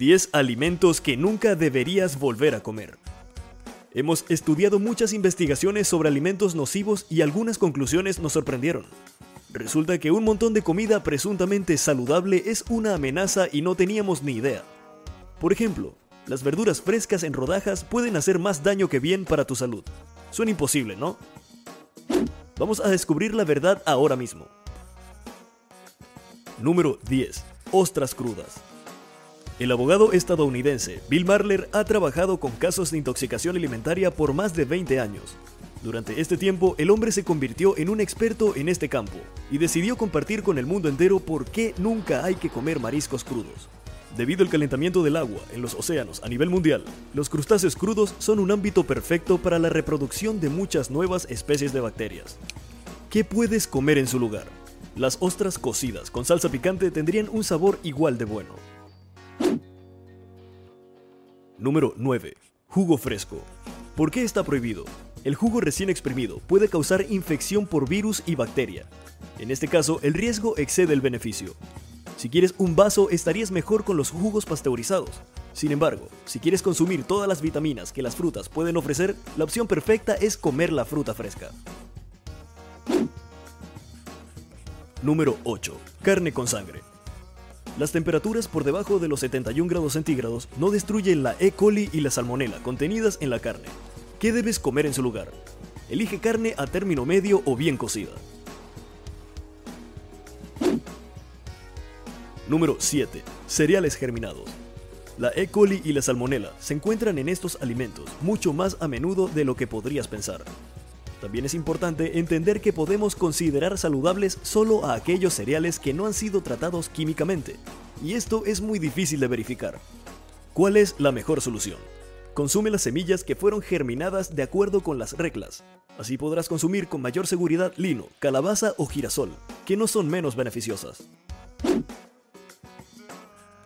10 alimentos que nunca deberías volver a comer. Hemos estudiado muchas investigaciones sobre alimentos nocivos y algunas conclusiones nos sorprendieron. Resulta que un montón de comida presuntamente saludable es una amenaza y no teníamos ni idea. Por ejemplo, las verduras frescas en rodajas pueden hacer más daño que bien para tu salud. Suena imposible, ¿no? Vamos a descubrir la verdad ahora mismo. Número 10. Ostras crudas. El abogado estadounidense Bill Marler ha trabajado con casos de intoxicación alimentaria por más de 20 años. Durante este tiempo, el hombre se convirtió en un experto en este campo y decidió compartir con el mundo entero por qué nunca hay que comer mariscos crudos. Debido al calentamiento del agua en los océanos a nivel mundial, los crustáceos crudos son un ámbito perfecto para la reproducción de muchas nuevas especies de bacterias. ¿Qué puedes comer en su lugar? Las ostras cocidas con salsa picante tendrían un sabor igual de bueno. Número 9. Jugo fresco. ¿Por qué está prohibido? El jugo recién exprimido puede causar infección por virus y bacteria. En este caso, el riesgo excede el beneficio. Si quieres un vaso, estarías mejor con los jugos pasteurizados. Sin embargo, si quieres consumir todas las vitaminas que las frutas pueden ofrecer, la opción perfecta es comer la fruta fresca. Número 8. Carne con sangre. Las temperaturas por debajo de los 71 grados centígrados no destruyen la E. coli y la salmonela contenidas en la carne. ¿Qué debes comer en su lugar? Elige carne a término medio o bien cocida. Número 7. Cereales germinados. La E. coli y la salmonela se encuentran en estos alimentos mucho más a menudo de lo que podrías pensar. También es importante entender que podemos considerar saludables solo a aquellos cereales que no han sido tratados químicamente, y esto es muy difícil de verificar. ¿Cuál es la mejor solución? Consume las semillas que fueron germinadas de acuerdo con las reglas. Así podrás consumir con mayor seguridad lino, calabaza o girasol, que no son menos beneficiosas.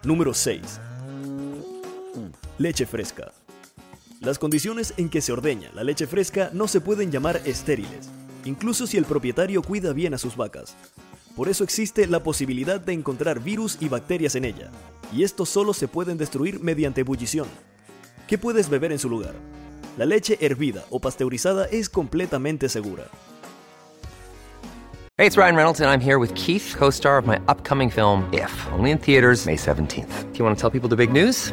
Número 6. Leche fresca. Las condiciones en que se ordeña la leche fresca no se pueden llamar estériles, incluso si el propietario cuida bien a sus vacas. Por eso existe la posibilidad de encontrar virus y bacterias en ella, y estos solo se pueden destruir mediante ebullición. ¿Qué puedes beber en su lugar? La leche hervida o pasteurizada es completamente segura. Hey, it's Ryan Reynolds, and I'm here with Keith, co star of my upcoming film, If, only in theaters, May 17th. Do you want to tell people the big news?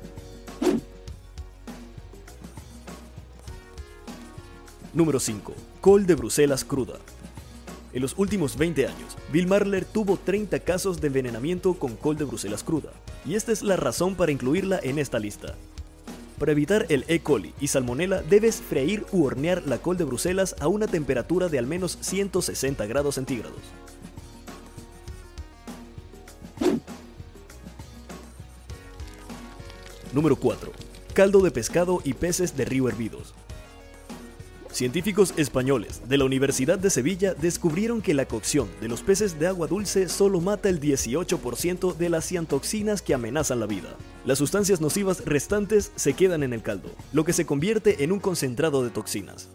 Número 5. Col de Bruselas cruda. En los últimos 20 años, Bill Marler tuvo 30 casos de envenenamiento con col de Bruselas cruda, y esta es la razón para incluirla en esta lista. Para evitar el E. coli y salmonela, debes freír u hornear la col de Bruselas a una temperatura de al menos 160 grados centígrados. Número 4. Caldo de pescado y peces de río hervidos. Científicos españoles de la Universidad de Sevilla descubrieron que la cocción de los peces de agua dulce solo mata el 18% de las ciantoxinas que amenazan la vida. Las sustancias nocivas restantes se quedan en el caldo, lo que se convierte en un concentrado de toxinas.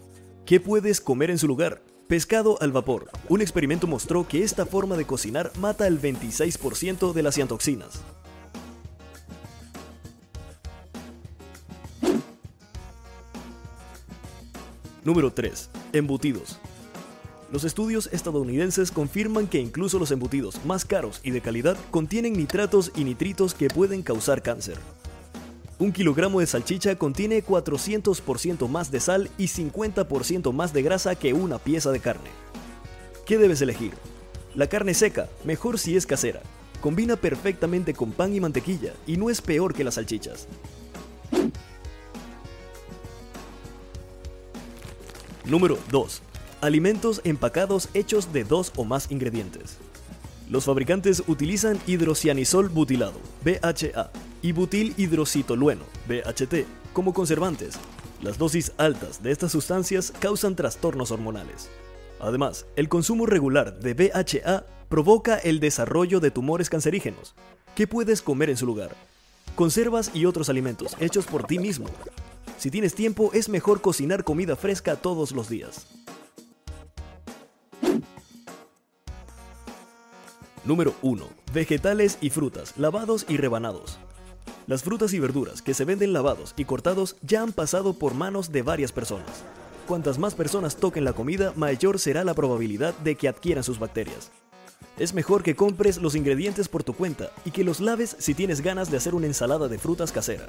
¿Qué puedes comer en su lugar? Pescado al vapor. Un experimento mostró que esta forma de cocinar mata el 26% de las ciantoxinas. Número 3. Embutidos. Los estudios estadounidenses confirman que incluso los embutidos más caros y de calidad contienen nitratos y nitritos que pueden causar cáncer. Un kilogramo de salchicha contiene 400% más de sal y 50% más de grasa que una pieza de carne. ¿Qué debes elegir? La carne seca, mejor si es casera. Combina perfectamente con pan y mantequilla y no es peor que las salchichas. Número 2. Alimentos empacados hechos de dos o más ingredientes. Los fabricantes utilizan hidrocianisol butilado, BHA, y butil hidrocitolueno, BHT, como conservantes. Las dosis altas de estas sustancias causan trastornos hormonales. Además, el consumo regular de BHA provoca el desarrollo de tumores cancerígenos. ¿Qué puedes comer en su lugar? Conservas y otros alimentos hechos por ti mismo. Si tienes tiempo, es mejor cocinar comida fresca todos los días. Número 1. Vegetales y frutas, lavados y rebanados. Las frutas y verduras que se venden lavados y cortados ya han pasado por manos de varias personas. Cuantas más personas toquen la comida, mayor será la probabilidad de que adquieran sus bacterias. Es mejor que compres los ingredientes por tu cuenta y que los laves si tienes ganas de hacer una ensalada de frutas casera.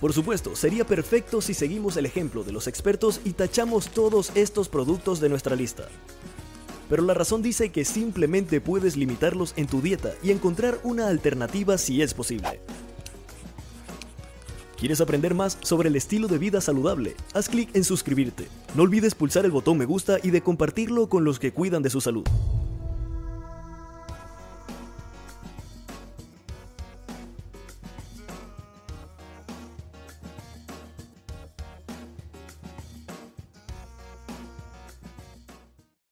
Por supuesto, sería perfecto si seguimos el ejemplo de los expertos y tachamos todos estos productos de nuestra lista. Pero la razón dice que simplemente puedes limitarlos en tu dieta y encontrar una alternativa si es posible. ¿Quieres aprender más sobre el estilo de vida saludable? Haz clic en suscribirte. No olvides pulsar el botón me gusta y de compartirlo con los que cuidan de su salud.